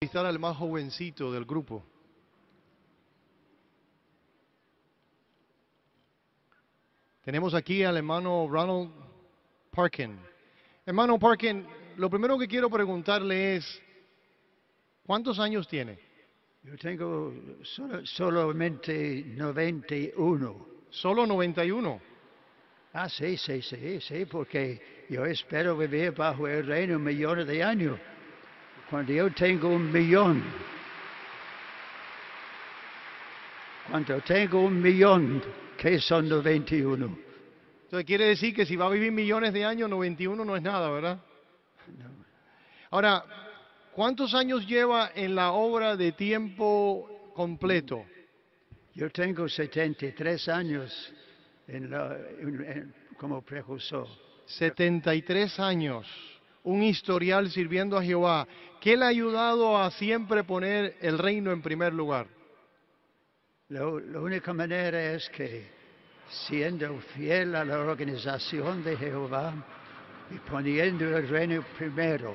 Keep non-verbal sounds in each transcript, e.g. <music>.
entrevistar al más jovencito del grupo. Tenemos aquí al hermano Ronald Parkin. Hermano Parkin, lo primero que quiero preguntarle es, ¿cuántos años tiene? Yo tengo solo- solamente 91. Solo 91. Ah, sí, sí, sí, sí, porque yo espero vivir bajo el reino millones de años. Cuando yo tengo un millón, cuando tengo un millón, que son 91? Entonces quiere decir que si va a vivir millones de años, 91 no es nada, ¿verdad? Ahora, ¿cuántos años lleva en la obra de tiempo completo? Yo tengo 73 años en la- en- en- como precursor. 73 años, un historial sirviendo a Jehová. ¿Qué le ha ayudado a siempre poner el reino en primer lugar? Lo- la única manera es que siendo fiel a la organización de Jehová y poniendo el reino primero,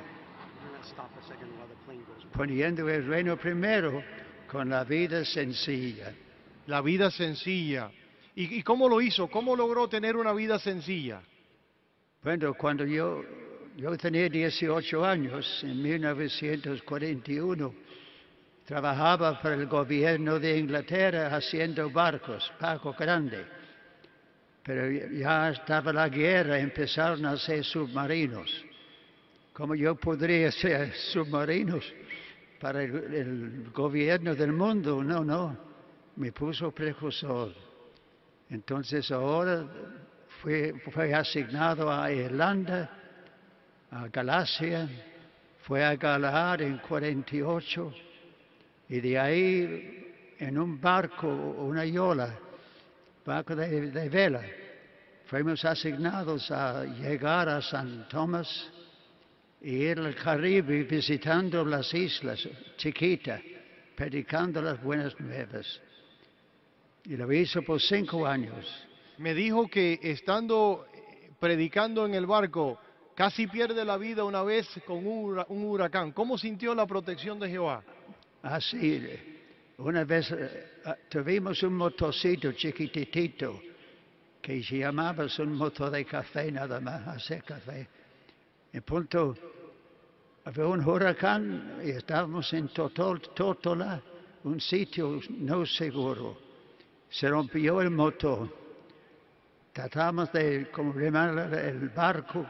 poniendo el reino primero con la vida sencilla. La vida sencilla. ¿Y, y cómo lo hizo? ¿Cómo logró tener una vida sencilla? Bueno, cuando yo, yo tenía 18 años, en 1941, trabajaba para el gobierno de Inglaterra haciendo barcos, barcos grandes. Pero ya estaba la guerra, empezaron a hacer submarinos. ¿Cómo yo podría hacer <laughs> submarinos para el, gobierno del mundo? No, no, me puso precursor. Entonces ahora fue asignado a Irlanda, a Galacia, fue a Galaad en 48 y de ahí en un barco, una yola, barco de, vela, fuimos asignados a llegar a San Tomás y ir al Caribe visitando las islas chiquitas, predicando las buenas nuevas. Y lo hizo por cinco años. Me dijo que estando eh, predicando en el barco, casi pierde la vida una vez con un hura- un huracán. ¿Cómo sintió la protección de Jehová? Así, una vez eh, ah, tuvimos un motorcito chiquitito que llamaba un motor de café nada más, hacer café. En punto, había un huracán y estábamos en Totol, Totola, un sitio no seguro. Se rompió el motor. Tratamos de como el barco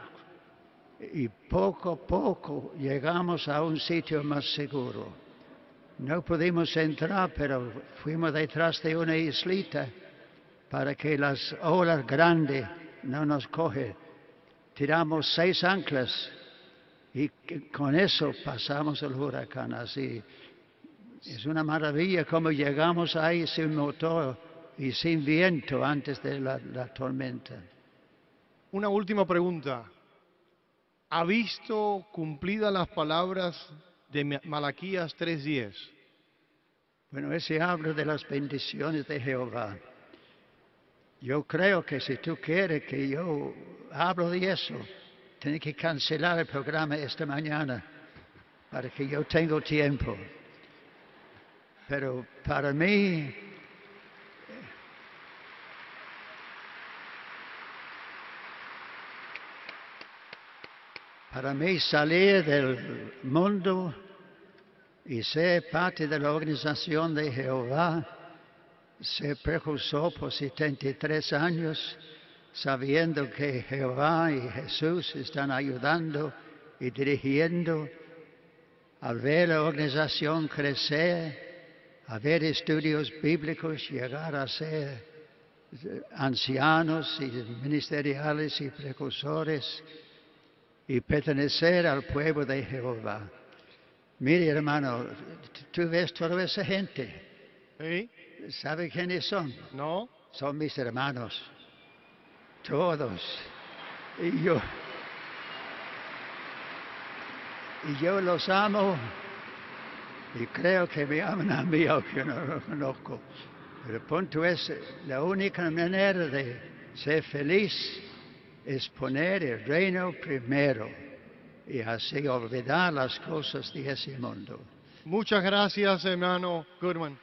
y poco a poco llegamos a un sitio más seguro. No pudimos entrar, pero fuimos detrás de una islita para que las olas grandes no nos cogen. Tiramos seis anclas y con eso pasamos el huracán así. Es una maravilla cómo llegamos ahí sin motor y sin viento antes de la tormenta. Una última pregunta. ¿Ha visto cumplidas las palabras de Ma- Malaquías 3.10? Bueno, ese habla de las bendiciones de Jehová. Yo creo que si tú quieres que yo hablo de eso, tienes que cancelar el programa esta mañana para que yo tenga tiempo. Pero para mí, para mí salir del mundo y ser parte de la organización de Jehová, ser precursor por 73 años, sabiendo que Jehová y Jesús están ayudando y dirigiendo, al ver la organización crecer, a ver estudios bíblicos llegar a ser ancianos y ministeriales y precursores y pertenecer al pueblo de Jehová. Mire, hermano, tú ves toda esa gente. ¿Sí? ¿Sabe quiénes son? ¿No? Son mis hermanos. Todos. Y yo. Y yo los amo. Y creo que me aman a mí, aunque no lo conozco. Pero el punto es, la única manera de ser feliz es poner el reino primero y así olvidar las cosas de ese mundo. Muchas gracias, hermano Goodwin.